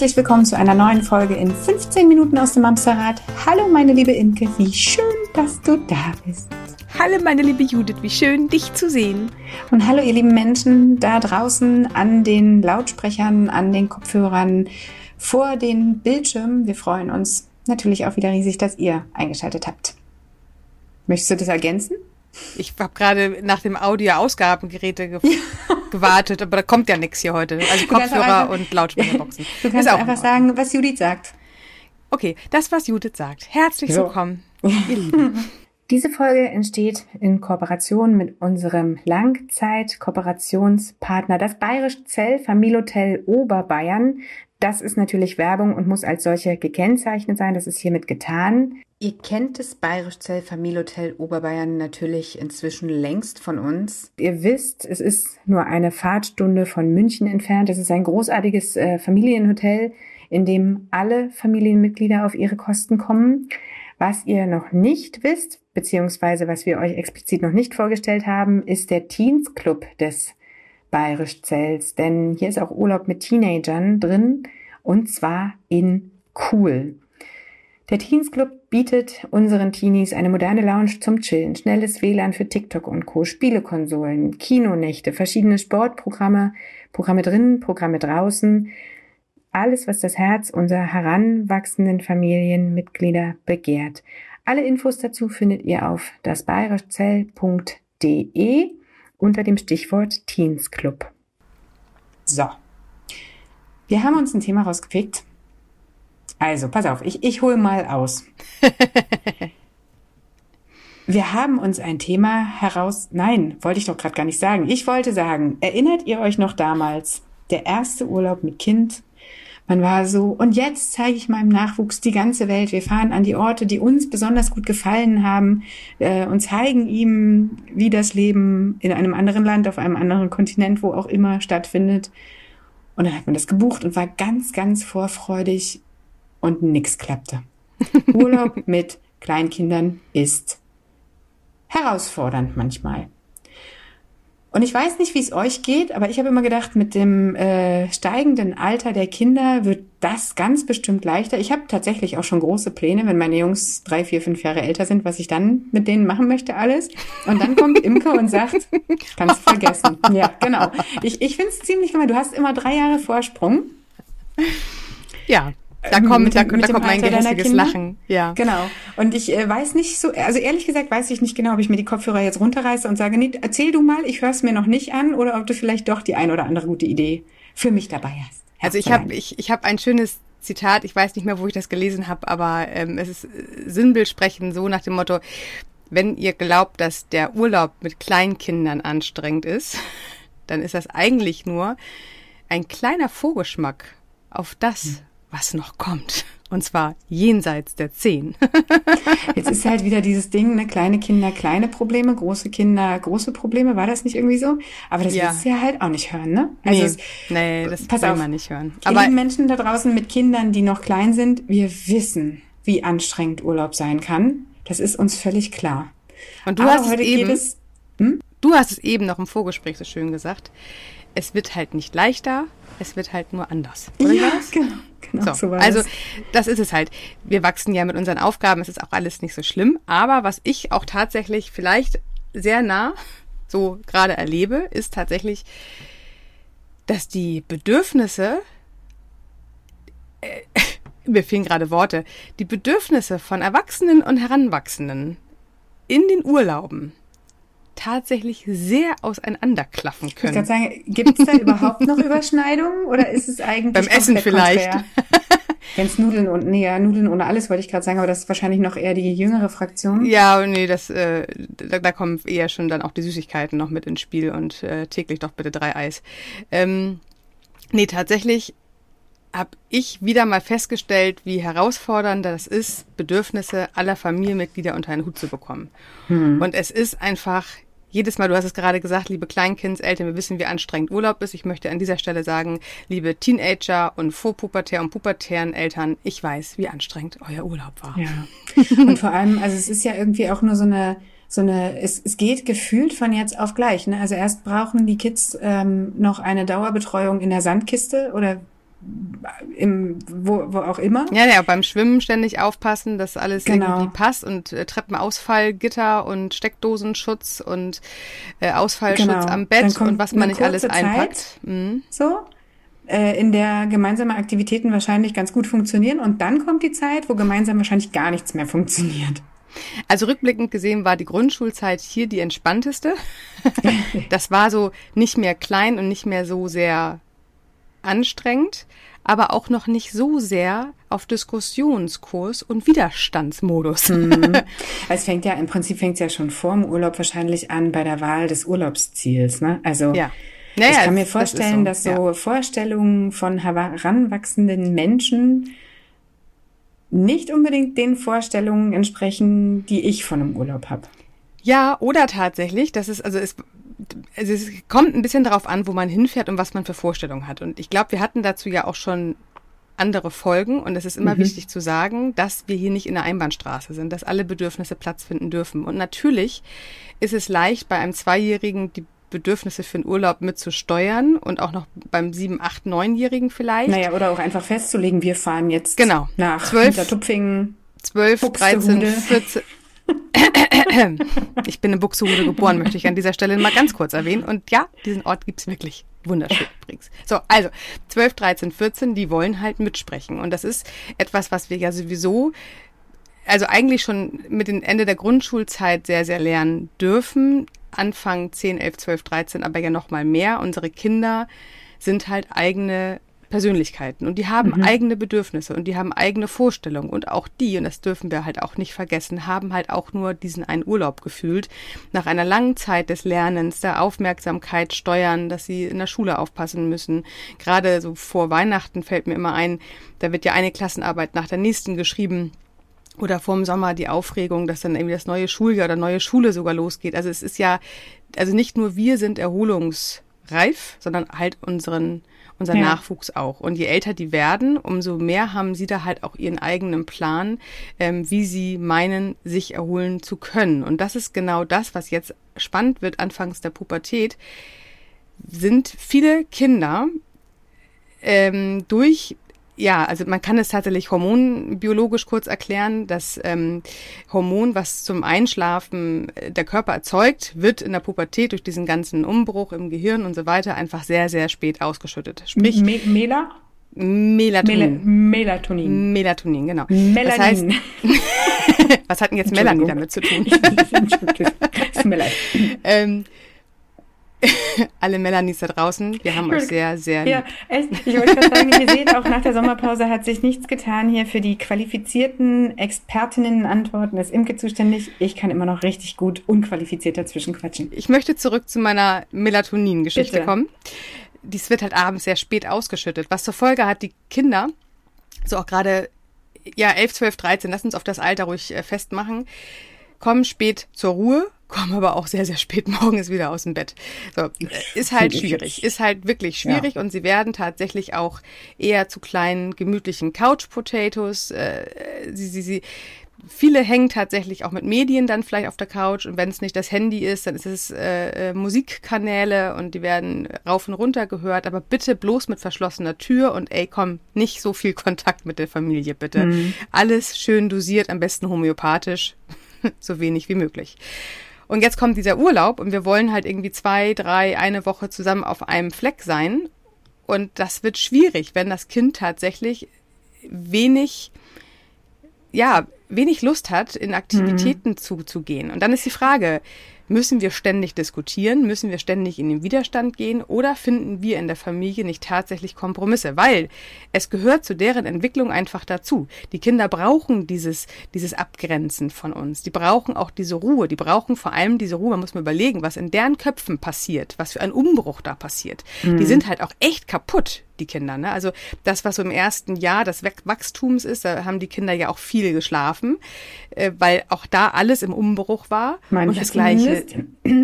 Herzlich willkommen zu einer neuen Folge in 15 Minuten aus dem Amsterrad. Hallo meine liebe Imke, wie schön, dass du da bist. Hallo meine liebe Judith, wie schön dich zu sehen. Und hallo ihr lieben Menschen da draußen an den Lautsprechern, an den Kopfhörern, vor den Bildschirmen. Wir freuen uns natürlich auch wieder riesig, dass ihr eingeschaltet habt. Möchtest du das ergänzen? Ich habe gerade nach dem Audio-Ausgabengeräte ge gewartet, aber da kommt ja nichts hier heute. Also Kopfhörer einfach, und Lautsprecherboxen. Du kannst einfach sagen, was Judith sagt. Okay, das, was Judith sagt. Herzlich so. willkommen, ihr Lieben. Diese Folge entsteht in Kooperation mit unserem Langzeit-Kooperationspartner, das Bayerische Zell Familienhotel Oberbayern. Das ist natürlich Werbung und muss als solche gekennzeichnet sein. Das ist hiermit getan. Ihr kennt das Bayerisch Zell Familienhotel Oberbayern natürlich inzwischen längst von uns. Ihr wisst, es ist nur eine Fahrtstunde von München entfernt. Es ist ein großartiges äh, Familienhotel, in dem alle Familienmitglieder auf ihre Kosten kommen. Was ihr noch nicht wisst, beziehungsweise was wir euch explizit noch nicht vorgestellt haben, ist der Teens Club des Bayerisch Zells. Denn hier ist auch Urlaub mit Teenagern drin und zwar in Cool. Der Teens Club bietet unseren Teenies eine moderne Lounge zum Chillen, schnelles WLAN für TikTok und Co., Spielekonsolen, Kinonächte, verschiedene Sportprogramme, Programme drinnen, Programme draußen. Alles, was das Herz unserer heranwachsenden Familienmitglieder begehrt. Alle Infos dazu findet ihr auf dasbayerischzell.de unter dem Stichwort Teens Club. So. Wir haben uns ein Thema rausgepickt, also, pass auf, ich, ich hole mal aus. Wir haben uns ein Thema heraus. Nein, wollte ich doch gerade gar nicht sagen. Ich wollte sagen, erinnert ihr euch noch damals, der erste Urlaub mit Kind? Man war so, und jetzt zeige ich meinem Nachwuchs die ganze Welt. Wir fahren an die Orte, die uns besonders gut gefallen haben äh, und zeigen ihm, wie das Leben in einem anderen Land, auf einem anderen Kontinent, wo auch immer stattfindet. Und dann hat man das gebucht und war ganz, ganz vorfreudig und nichts klappte. Urlaub mit Kleinkindern ist herausfordernd manchmal. Und ich weiß nicht, wie es euch geht, aber ich habe immer gedacht, mit dem äh, steigenden Alter der Kinder wird das ganz bestimmt leichter. Ich habe tatsächlich auch schon große Pläne, wenn meine Jungs drei, vier, fünf Jahre älter sind, was ich dann mit denen machen möchte, alles. Und dann kommt Imke und sagt, kannst vergessen. Ja, genau. Ich, ich finde es ziemlich gemein. Du hast immer drei Jahre Vorsprung. Ja. Da ähm, kommt, mit, da, da kommt mein gehässiges Lachen. Ja. Genau. Und ich äh, weiß nicht so, also ehrlich gesagt weiß ich nicht genau, ob ich mir die Kopfhörer jetzt runterreiße und sage, nee, erzähl du mal, ich höre es mir noch nicht an, oder ob du vielleicht doch die ein oder andere gute Idee für mich dabei hast. Also ich habe ich, ich hab ein schönes Zitat, ich weiß nicht mehr, wo ich das gelesen habe, aber ähm, es ist äh, Sinnbildsprechen so nach dem Motto, wenn ihr glaubt, dass der Urlaub mit Kleinkindern anstrengend ist, dann ist das eigentlich nur ein kleiner Vorgeschmack auf das, hm was noch kommt. Und zwar jenseits der zehn. Jetzt ist halt wieder dieses Ding, ne, kleine Kinder, kleine Probleme, große Kinder, große Probleme. War das nicht irgendwie so? Aber das ja. willst du ja halt auch nicht hören, ne? Also nee, es, nee das pass will auf, man nicht hören. Aber die Menschen da draußen mit Kindern, die noch klein sind, wir wissen, wie anstrengend Urlaub sein kann. Das ist uns völlig klar. Und du Aber hast heute es eben, es, hm? du hast es eben noch im Vorgespräch so schön gesagt. Es wird halt nicht leichter, es wird halt nur anders. Oder ja, genau. genau so, so also das ist es halt. Wir wachsen ja mit unseren Aufgaben, es ist auch alles nicht so schlimm. Aber was ich auch tatsächlich vielleicht sehr nah so gerade erlebe, ist tatsächlich, dass die Bedürfnisse, äh, mir fehlen gerade Worte, die Bedürfnisse von Erwachsenen und Heranwachsenden in den Urlauben tatsächlich sehr auseinanderklaffen können. Ich kann sagen, gibt es da überhaupt noch Überschneidungen oder ist es eigentlich beim Essen vielleicht? Wenn es Nudeln und nee, ja, Nudeln ohne alles wollte ich gerade sagen, aber das ist wahrscheinlich noch eher die jüngere Fraktion. Ja, nee, das äh, da, da kommen eher schon dann auch die Süßigkeiten noch mit ins Spiel und äh, täglich doch bitte drei Eis. Ähm, nee, tatsächlich habe ich wieder mal festgestellt, wie herausfordernd das ist, Bedürfnisse aller Familienmitglieder unter einen Hut zu bekommen. Hm. Und es ist einfach jedes Mal, du hast es gerade gesagt, liebe Kleinkindseltern, wir wissen, wie anstrengend Urlaub ist. Ich möchte an dieser Stelle sagen, liebe Teenager und vorpubertär und pubertären Eltern, ich weiß, wie anstrengend euer Urlaub war. Ja. Und vor allem, also es ist ja irgendwie auch nur so eine so eine, es, es geht gefühlt von jetzt auf gleich. Ne? Also erst brauchen die Kids ähm, noch eine Dauerbetreuung in der Sandkiste oder im, wo, wo auch immer. Ja, ja, beim Schwimmen ständig aufpassen, dass alles genau. irgendwie passt und äh, Treppenausfallgitter und Steckdosenschutz und äh, Ausfallschutz genau. am Bett und was man nicht alles einpackt. Mhm. So, äh, in der gemeinsame Aktivitäten wahrscheinlich ganz gut funktionieren und dann kommt die Zeit, wo gemeinsam wahrscheinlich gar nichts mehr funktioniert. Also rückblickend gesehen war die Grundschulzeit hier die entspannteste. das war so nicht mehr klein und nicht mehr so sehr anstrengend, aber auch noch nicht so sehr auf Diskussionskurs und Widerstandsmodus. Mhm. Es fängt ja im Prinzip fängt es ja schon vor dem Urlaub wahrscheinlich an bei der Wahl des Urlaubsziels. Ne? Also ja. Naja, ich kann mir vorstellen, das so, dass so ja. Vorstellungen von heranwachsenden Menschen nicht unbedingt den Vorstellungen entsprechen, die ich von einem Urlaub habe. Ja, oder tatsächlich, das ist, also es, also es kommt ein bisschen darauf an, wo man hinfährt und was man für Vorstellungen hat. Und ich glaube, wir hatten dazu ja auch schon andere Folgen und es ist immer mhm. wichtig zu sagen, dass wir hier nicht in der Einbahnstraße sind, dass alle Bedürfnisse Platz finden dürfen. Und natürlich ist es leicht, bei einem Zweijährigen die Bedürfnisse für den Urlaub mitzusteuern und auch noch beim sieben, acht, neunjährigen vielleicht. Naja, oder auch einfach festzulegen, wir fahren jetzt genau. nach 12, Hintertupfingen. 12, 13, 14. ich bin in Buxtehude geboren, möchte ich an dieser Stelle mal ganz kurz erwähnen. Und ja, diesen Ort gibt's wirklich. Wunderschön übrigens. So, also 12, 13, 14, die wollen halt mitsprechen. Und das ist etwas, was wir ja sowieso also eigentlich schon mit dem Ende der Grundschulzeit sehr, sehr lernen dürfen. Anfang 10, 11, 12, 13, aber ja noch mal mehr. Unsere Kinder sind halt eigene Persönlichkeiten und die haben mhm. eigene Bedürfnisse und die haben eigene Vorstellungen und auch die, und das dürfen wir halt auch nicht vergessen, haben halt auch nur diesen einen Urlaub gefühlt. Nach einer langen Zeit des Lernens, der Aufmerksamkeit steuern, dass sie in der Schule aufpassen müssen. Gerade so vor Weihnachten fällt mir immer ein, da wird ja eine Klassenarbeit nach der nächsten geschrieben oder vorm Sommer die Aufregung, dass dann irgendwie das neue Schuljahr oder neue Schule sogar losgeht. Also es ist ja, also nicht nur wir sind erholungsreif, sondern halt unseren, unser ja. Nachwuchs auch. Und je älter die werden, umso mehr haben sie da halt auch ihren eigenen Plan, ähm, wie sie meinen, sich erholen zu können. Und das ist genau das, was jetzt spannend wird anfangs der Pubertät, sind viele Kinder ähm, durch ja, also man kann es tatsächlich hormonbiologisch kurz erklären. Das ähm, Hormon, was zum Einschlafen äh, der Körper erzeugt, wird in der Pubertät durch diesen ganzen Umbruch im Gehirn und so weiter einfach sehr, sehr spät ausgeschüttet. Sprich, Me Mela? Melatonin. Mel Melatonin. Melatonin, genau. Melanin. Das heißt, was hat denn jetzt Melanie damit zu tun? Ähm, alle Melanies da draußen, wir haben euch sehr, sehr lieb. Ja, echt. Ich wollte gerade sagen, ihr seht, auch nach der Sommerpause hat sich nichts getan hier für die qualifizierten Expertinnen-Antworten. Ist Imke zuständig? Ich kann immer noch richtig gut unqualifiziert dazwischen quatschen. Ich möchte zurück zu meiner Melatonin-Geschichte kommen. Dies wird halt abends sehr spät ausgeschüttet, was zur Folge hat, die Kinder, so auch gerade, ja, 11, 12, 13, lass uns auf das Alter ruhig äh, festmachen, kommen spät zur Ruhe komme aber auch sehr, sehr spät morgens wieder aus dem Bett. So, ist halt schwierig, ist halt wirklich schwierig ja. und sie werden tatsächlich auch eher zu kleinen, gemütlichen Couch-Potatoes. Äh, sie, sie, sie, viele hängen tatsächlich auch mit Medien dann vielleicht auf der Couch und wenn es nicht das Handy ist, dann ist es äh, äh, Musikkanäle und die werden rauf und runter gehört, aber bitte bloß mit verschlossener Tür und ey, komm, nicht so viel Kontakt mit der Familie, bitte. Mhm. Alles schön dosiert, am besten homöopathisch, so wenig wie möglich. Und jetzt kommt dieser Urlaub und wir wollen halt irgendwie zwei, drei, eine Woche zusammen auf einem Fleck sein. Und das wird schwierig, wenn das Kind tatsächlich wenig, ja, wenig Lust hat, in Aktivitäten mhm. zuzugehen. Und dann ist die Frage, Müssen wir ständig diskutieren? Müssen wir ständig in den Widerstand gehen? Oder finden wir in der Familie nicht tatsächlich Kompromisse? Weil es gehört zu deren Entwicklung einfach dazu. Die Kinder brauchen dieses, dieses Abgrenzen von uns. Die brauchen auch diese Ruhe. Die brauchen vor allem diese Ruhe. Man muss mal überlegen, was in deren Köpfen passiert, was für ein Umbruch da passiert. Mhm. Die sind halt auch echt kaputt die Kinder. Ne? Also das, was so im ersten Jahr des Wachstums ist, da haben die Kinder ja auch viel geschlafen, äh, weil auch da alles im Umbruch war. Manche und das Gleiche.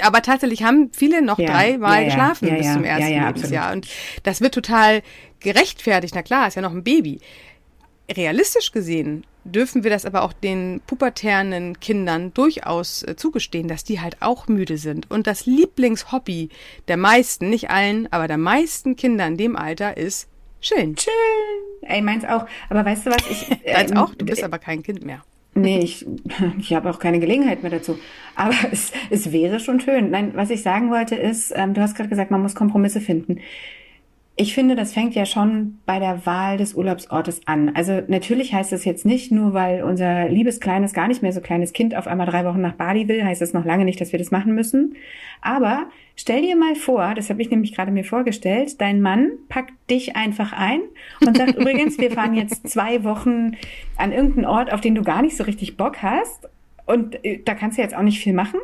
Aber tatsächlich haben viele noch ja, dreimal ja, geschlafen ja, bis zum ersten Lebensjahr. Und das wird total gerechtfertigt. Na klar, ist ja noch ein Baby. Realistisch gesehen dürfen wir das aber auch den pubertären Kindern durchaus äh, zugestehen, dass die halt auch müde sind. Und das Lieblingshobby der meisten, nicht allen, aber der meisten Kinder in dem Alter ist chillen. Chillen. Ey, meins auch. Aber weißt du was? Ich, äh, Deins auch? Du bist aber kein Kind mehr. Nee, ich, ich habe auch keine Gelegenheit mehr dazu. Aber es, es wäre schon schön. Nein, was ich sagen wollte ist, ähm, du hast gerade gesagt, man muss Kompromisse finden. Ich finde, das fängt ja schon bei der Wahl des Urlaubsortes an. Also natürlich heißt es jetzt nicht, nur weil unser liebes kleines, gar nicht mehr so kleines Kind auf einmal drei Wochen nach Bali will, heißt es noch lange nicht, dass wir das machen müssen. Aber stell dir mal vor, das habe ich nämlich gerade mir vorgestellt, dein Mann packt dich einfach ein und sagt, übrigens, wir fahren jetzt zwei Wochen an irgendeinen Ort, auf den du gar nicht so richtig Bock hast. Und äh, da kannst du jetzt auch nicht viel machen.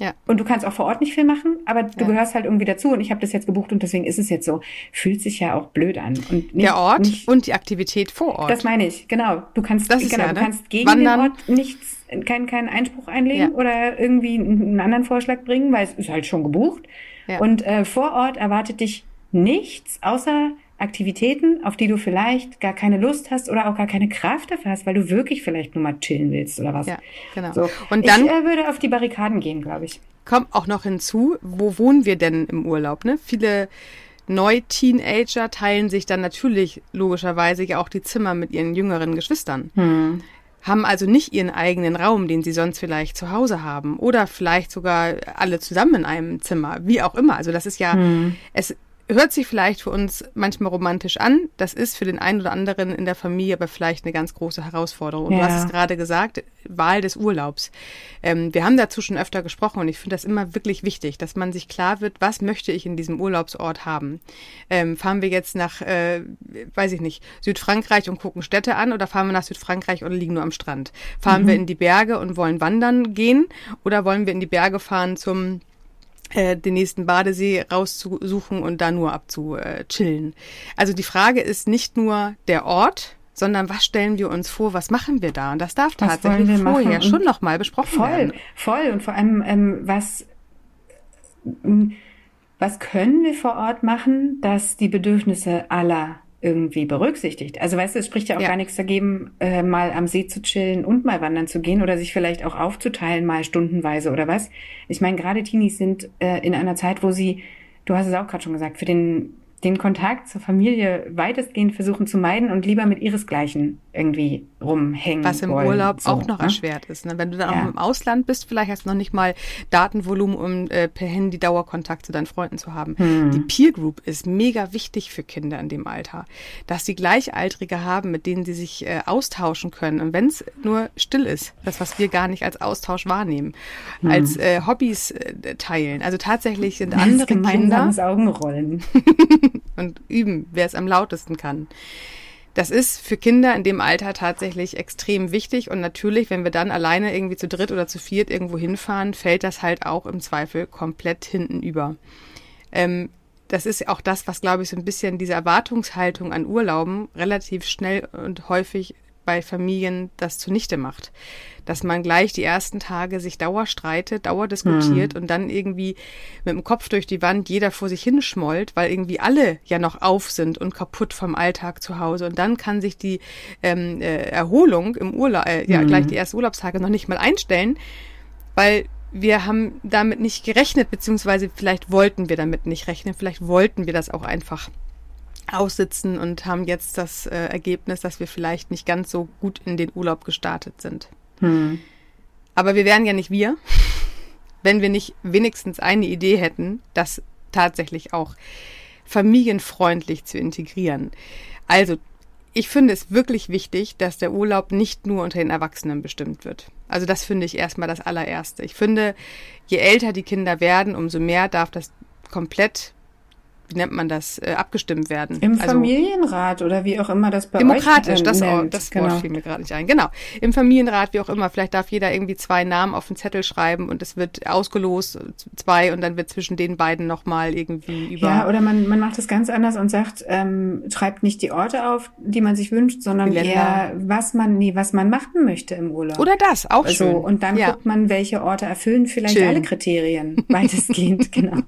Ja. Und du kannst auch vor Ort nicht viel machen, aber du ja. gehörst halt irgendwie dazu und ich habe das jetzt gebucht und deswegen ist es jetzt so. Fühlt sich ja auch blöd an. Und nicht, Der Ort nicht, und die Aktivität vor Ort. Das meine ich, genau. Du kannst, das genau, ja, ne? du kannst gegen Wandern. den Ort nichts, keinen, keinen Einspruch einlegen ja. oder irgendwie einen anderen Vorschlag bringen, weil es ist halt schon gebucht. Ja. Und äh, vor Ort erwartet dich nichts außer Aktivitäten, auf die du vielleicht gar keine Lust hast oder auch gar keine Kraft dafür hast, weil du wirklich vielleicht nur mal chillen willst oder was. Ja, genau. So. Und dann ich äh, würde auf die Barrikaden gehen, glaube ich. Kommt auch noch hinzu, wo wohnen wir denn im Urlaub? Ne? Viele Neu-Teenager teilen sich dann natürlich logischerweise ja auch die Zimmer mit ihren jüngeren Geschwistern. Hm. Haben also nicht ihren eigenen Raum, den sie sonst vielleicht zu Hause haben. Oder vielleicht sogar alle zusammen in einem Zimmer, wie auch immer. Also das ist ja, hm. es hört sich vielleicht für uns manchmal romantisch an. Das ist für den einen oder anderen in der Familie aber vielleicht eine ganz große Herausforderung. Und ja. du hast es gerade gesagt, Wahl des Urlaubs. Ähm, wir haben dazu schon öfter gesprochen und ich finde das immer wirklich wichtig, dass man sich klar wird, was möchte ich in diesem Urlaubsort haben. Ähm, fahren wir jetzt nach, äh, weiß ich nicht, Südfrankreich und gucken Städte an oder fahren wir nach Südfrankreich oder liegen nur am Strand? Fahren mhm. wir in die Berge und wollen wandern gehen oder wollen wir in die Berge fahren zum äh, den nächsten Badesee rauszusuchen und da nur abzuchillen. Also die Frage ist nicht nur der Ort, sondern was stellen wir uns vor, was machen wir da? Und das darf was tatsächlich vorher schon nochmal besprochen voll, werden. Voll, und vor allem, ähm, was, was können wir vor Ort machen, dass die Bedürfnisse aller irgendwie berücksichtigt. Also weißt du, es spricht ja auch ja. gar nichts dagegen, äh, mal am See zu chillen und mal wandern zu gehen oder sich vielleicht auch aufzuteilen, mal stundenweise oder was. Ich meine, gerade Teenies sind äh, in einer Zeit, wo sie, du hast es auch gerade schon gesagt, für den den Kontakt zur Familie weitestgehend versuchen zu meiden und lieber mit ihresgleichen irgendwie rumhängen. Was im wollen. Urlaub so, auch noch ne? erschwert ist. Ne? Wenn du dann ja. auch im Ausland bist, vielleicht hast du noch nicht mal Datenvolumen, um äh, per Handy Dauerkontakt zu deinen Freunden zu haben. Hm. Die Peer Group ist mega wichtig für Kinder in dem Alter. Dass sie Gleichaltrige haben, mit denen sie sich äh, austauschen können. Und wenn es nur still ist, das, was wir gar nicht als Austausch wahrnehmen, hm. als äh, Hobbys äh, teilen. Also tatsächlich sind andere Kinder. Augenrollen. und üben, wer es am lautesten kann. Das ist für Kinder in dem Alter tatsächlich extrem wichtig und natürlich, wenn wir dann alleine irgendwie zu dritt oder zu viert irgendwo hinfahren, fällt das halt auch im Zweifel komplett hinten über. Ähm, das ist auch das, was, glaube ich, so ein bisschen diese Erwartungshaltung an Urlauben relativ schnell und häufig bei Familien das zunichte macht. Dass man gleich die ersten Tage sich dauer streitet, dauer diskutiert hm. und dann irgendwie mit dem Kopf durch die Wand jeder vor sich hinschmollt, weil irgendwie alle ja noch auf sind und kaputt vom Alltag zu Hause. Und dann kann sich die ähm, äh, Erholung im Urlaub, äh, ja, hm. gleich die ersten Urlaubstage noch nicht mal einstellen, weil wir haben damit nicht gerechnet, beziehungsweise vielleicht wollten wir damit nicht rechnen, vielleicht wollten wir das auch einfach aussitzen und haben jetzt das äh, Ergebnis, dass wir vielleicht nicht ganz so gut in den Urlaub gestartet sind. Hm. Aber wir wären ja nicht wir, wenn wir nicht wenigstens eine Idee hätten, das tatsächlich auch familienfreundlich zu integrieren. Also, ich finde es wirklich wichtig, dass der Urlaub nicht nur unter den Erwachsenen bestimmt wird. Also das finde ich erstmal das allererste. Ich finde, je älter die Kinder werden, umso mehr darf das komplett wie nennt man das, äh, abgestimmt werden. Im also, Familienrat oder wie auch immer das bei Demokratisch, euch, äh, das, nennt. das Wort genau. fiel mir gerade nicht ein. Genau. Im Familienrat, wie auch immer, vielleicht darf jeder irgendwie zwei Namen auf den Zettel schreiben und es wird ausgelost, zwei, und dann wird zwischen den beiden nochmal irgendwie über. Ja, oder man, man macht es ganz anders und sagt, ähm, schreibt nicht die Orte auf, die man sich wünscht, sondern eher, was man, nee, was man machen möchte im Urlaub. Oder das, auch also, schön. Und dann ja. guckt man, welche Orte erfüllen vielleicht schön. alle Kriterien, weitestgehend, genau.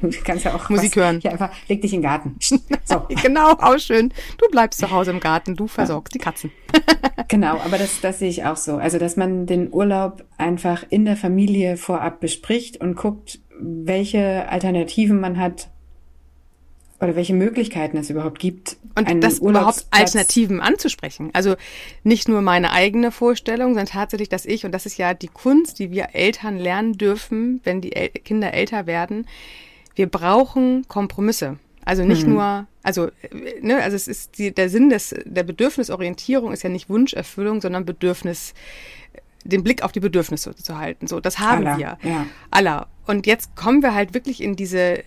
Du kannst ja auch Musik was, hören. Ja, einfach, leg dich in den Garten. So. genau, auch schön. Du bleibst zu Hause im Garten, du versorgst ja. die Katzen. genau, aber das, das sehe ich auch so. Also, dass man den Urlaub einfach in der Familie vorab bespricht und guckt, welche Alternativen man hat, oder welche Möglichkeiten es überhaupt gibt. Und das überhaupt Alternativen anzusprechen. Also nicht nur meine eigene Vorstellung, sondern tatsächlich, dass ich, und das ist ja die Kunst, die wir Eltern lernen dürfen, wenn die El Kinder älter werden, wir brauchen Kompromisse. Also nicht mhm. nur, also, ne, also es ist die, der Sinn des, der Bedürfnisorientierung ist ja nicht Wunscherfüllung, sondern Bedürfnis, den Blick auf die Bedürfnisse zu halten. So, das haben aller, wir. Ja. Aller. Und jetzt kommen wir halt wirklich in diese äh,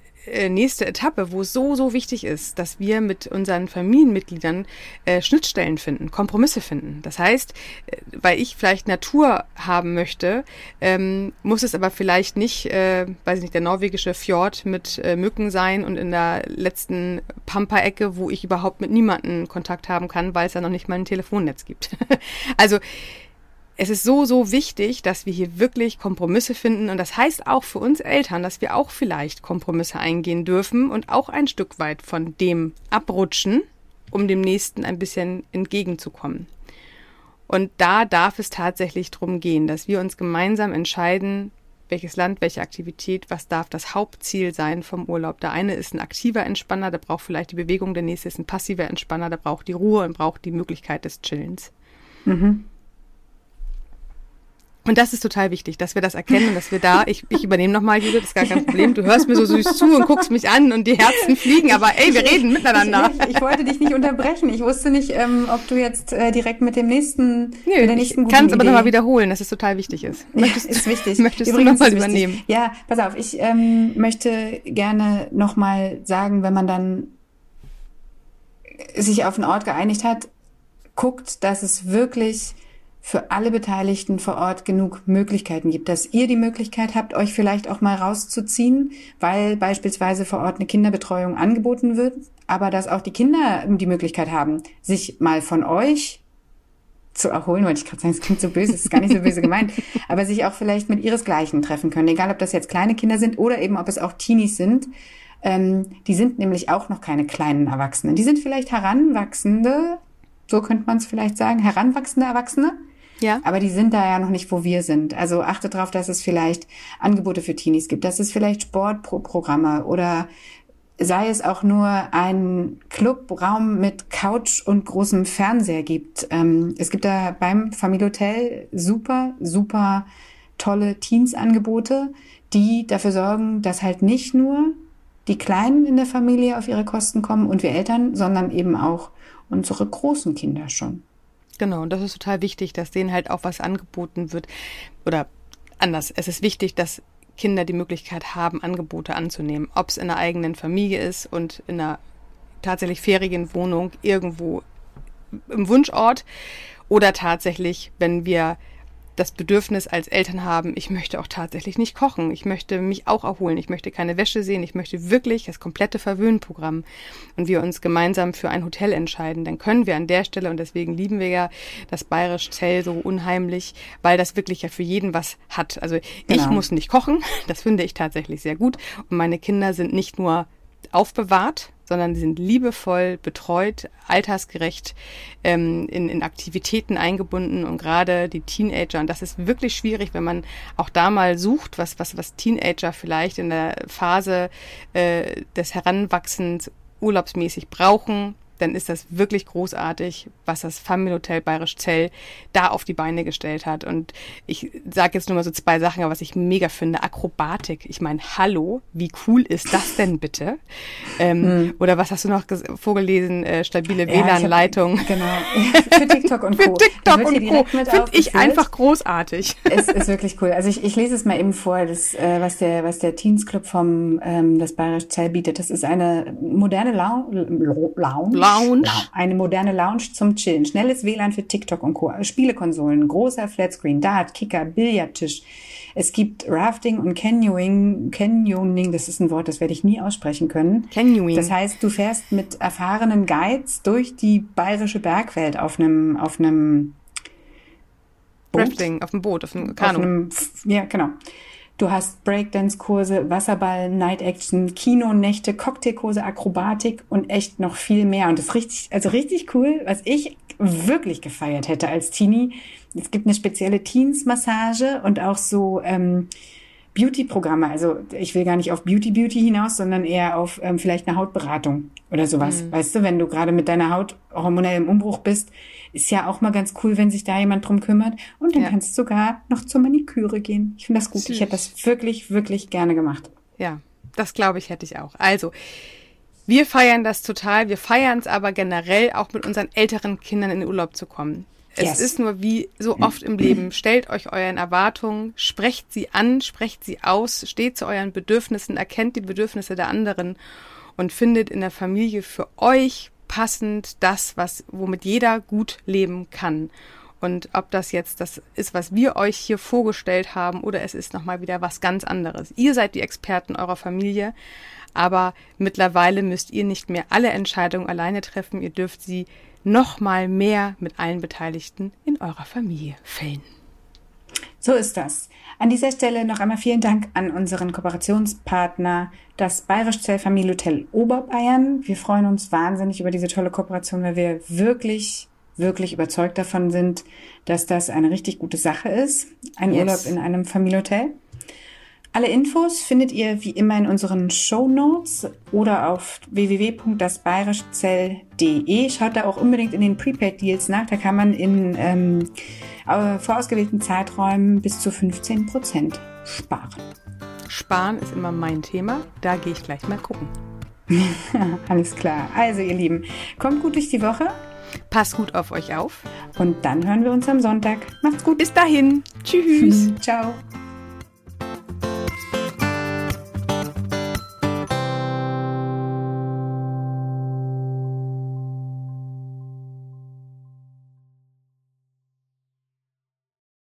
nächste Etappe, wo es so, so wichtig ist, dass wir mit unseren Familienmitgliedern äh, Schnittstellen finden, Kompromisse finden. Das heißt, äh, weil ich vielleicht Natur haben möchte, ähm, muss es aber vielleicht nicht, äh, weiß ich nicht, der norwegische Fjord mit äh, Mücken sein und in der letzten Pampa-Ecke, wo ich überhaupt mit niemandem Kontakt haben kann, weil es ja noch nicht mal ein Telefonnetz gibt. also es ist so, so wichtig, dass wir hier wirklich Kompromisse finden. Und das heißt auch für uns Eltern, dass wir auch vielleicht Kompromisse eingehen dürfen und auch ein Stück weit von dem abrutschen, um dem Nächsten ein bisschen entgegenzukommen. Und da darf es tatsächlich drum gehen, dass wir uns gemeinsam entscheiden, welches Land, welche Aktivität, was darf das Hauptziel sein vom Urlaub. Der eine ist ein aktiver Entspanner, der braucht vielleicht die Bewegung, der nächste ist ein passiver Entspanner, der braucht die Ruhe und braucht die Möglichkeit des Chillens. Mhm. Und das ist total wichtig, dass wir das erkennen und dass wir da, ich, ich übernehme nochmal, Judith, das ist gar kein Problem. Du hörst mir so süß zu und guckst mich an und die Herzen fliegen, aber ey, wir reden miteinander. Ich, ich, ich wollte dich nicht unterbrechen. Ich wusste nicht, ähm, ob du jetzt äh, direkt mit dem nächsten, Nö, mit der nächsten ich kann es aber nochmal wiederholen, dass es total wichtig ist. Möchtest, ist wichtig. Möchtest Übrigens du nochmal übernehmen? Ja, pass auf, ich ähm, möchte gerne nochmal sagen, wenn man dann sich auf einen Ort geeinigt hat, guckt, dass es wirklich für alle Beteiligten vor Ort genug Möglichkeiten gibt, dass ihr die Möglichkeit habt, euch vielleicht auch mal rauszuziehen, weil beispielsweise vor Ort eine Kinderbetreuung angeboten wird, aber dass auch die Kinder die Möglichkeit haben, sich mal von euch zu erholen, wollte ich gerade sagen, es klingt so böse, es ist gar nicht so böse gemeint, aber sich auch vielleicht mit ihresgleichen treffen können, egal ob das jetzt kleine Kinder sind oder eben ob es auch Teenies sind. Ähm, die sind nämlich auch noch keine kleinen Erwachsenen. Die sind vielleicht heranwachsende, so könnte man es vielleicht sagen, heranwachsende Erwachsene, ja. Aber die sind da ja noch nicht, wo wir sind. Also achte darauf, dass es vielleicht Angebote für Teenies gibt, dass es vielleicht Sportprogramme oder sei es auch nur ein Clubraum mit Couch und großem Fernseher gibt. Ähm, es gibt da beim Familienhotel super, super tolle Teens-Angebote, die dafür sorgen, dass halt nicht nur die Kleinen in der Familie auf ihre Kosten kommen und wir Eltern, sondern eben auch unsere großen Kinder schon. Genau, und das ist total wichtig, dass denen halt auch was angeboten wird. Oder anders, es ist wichtig, dass Kinder die Möglichkeit haben, Angebote anzunehmen. Ob es in der eigenen Familie ist und in einer tatsächlich Ferienwohnung irgendwo im Wunschort oder tatsächlich, wenn wir das Bedürfnis als Eltern haben, ich möchte auch tatsächlich nicht kochen, ich möchte mich auch erholen, ich möchte keine Wäsche sehen, ich möchte wirklich das komplette Verwöhnprogramm. Und wir uns gemeinsam für ein Hotel entscheiden, dann können wir an der Stelle, und deswegen lieben wir ja das Bayerische Zell so unheimlich, weil das wirklich ja für jeden was hat. Also genau. ich muss nicht kochen, das finde ich tatsächlich sehr gut. Und meine Kinder sind nicht nur aufbewahrt, sondern sie sind liebevoll betreut, altersgerecht ähm, in, in Aktivitäten eingebunden und gerade die Teenager, und das ist wirklich schwierig, wenn man auch da mal sucht, was, was, was Teenager vielleicht in der Phase äh, des Heranwachsens urlaubsmäßig brauchen, dann ist das wirklich großartig, was das Familienhotel Bayerisch Zell da auf die Beine gestellt hat. Und ich sage jetzt nur mal so zwei Sachen, was ich mega finde. Akrobatik. Ich meine, hallo, wie cool ist das denn bitte? Ähm, hm. Oder was hast du noch vorgelesen? Äh, stabile ja, WLAN-Leitung. Genau. Für TikTok und Co. Für TikTok und Co. Finde ich einfach großartig. Es ist wirklich cool. Also ich, ich lese es mal eben vor, das, äh, was der, was der Teens Club vom ähm, das Bayerisch Zell bietet. Das ist eine moderne Lounge. Lounge Lounge. Eine moderne Lounge zum Chillen. Schnelles WLAN für TikTok und Co. Spielekonsolen, großer Flatscreen, Dart, Kicker, Billardtisch. Es gibt Rafting und Canyoning. Canyoning, das ist ein Wort, das werde ich nie aussprechen können. Canyoning. Das heißt, du fährst mit erfahrenen Guides durch die bayerische Bergwelt auf einem, auf einem Boot. Rafting, auf dem Boot, auf dem Kanu. Auf einem, ja, genau. Du hast Breakdance-Kurse, Wasserball, Night Action, Kinonächte, Cocktailkurse, Akrobatik und echt noch viel mehr. Und das ist richtig, also richtig cool, was ich wirklich gefeiert hätte als Teenie. Es gibt eine spezielle Teens-Massage und auch so ähm, Beauty-Programme. Also ich will gar nicht auf Beauty-Beauty hinaus, sondern eher auf ähm, vielleicht eine Hautberatung oder sowas. Mhm. Weißt du, wenn du gerade mit deiner Haut hormonell im Umbruch bist, ist ja auch mal ganz cool, wenn sich da jemand drum kümmert. Und dann ja. kannst du sogar noch zur Maniküre gehen. Ich finde das gut. Süß. Ich hätte das wirklich, wirklich gerne gemacht. Ja, das glaube ich, hätte ich auch. Also, wir feiern das total. Wir feiern es aber generell auch mit unseren älteren Kindern in den Urlaub zu kommen. Es yes. ist nur wie so oft im Leben. Stellt euch euren Erwartungen, sprecht sie an, sprecht sie aus, steht zu euren Bedürfnissen, erkennt die Bedürfnisse der anderen und findet in der Familie für euch passend das, was, womit jeder gut leben kann. Und ob das jetzt das ist, was wir euch hier vorgestellt haben, oder es ist nochmal wieder was ganz anderes. Ihr seid die Experten eurer Familie, aber mittlerweile müsst ihr nicht mehr alle Entscheidungen alleine treffen. Ihr dürft sie noch mal mehr mit allen Beteiligten in eurer Familie fällen. So ist das. An dieser Stelle noch einmal vielen Dank an unseren Kooperationspartner, das Bayerisch Zell Familienhotel Oberbayern. Wir freuen uns wahnsinnig über diese tolle Kooperation, weil wir wirklich, wirklich überzeugt davon sind, dass das eine richtig gute Sache ist. Ein yes. Urlaub in einem Familienhotel. Alle Infos findet ihr wie immer in unseren Show Notes oder auf www.dasbayerischzell.de. Schaut da auch unbedingt in den Prepaid Deals nach. Da kann man in ähm, vorausgewählten Zeiträumen bis zu 15 Prozent sparen. Sparen ist immer mein Thema. Da gehe ich gleich mal gucken. Alles klar. Also ihr Lieben, kommt gut durch die Woche. Passt gut auf euch auf. Und dann hören wir uns am Sonntag. Macht's gut. Bis dahin. Tschüss. Ciao.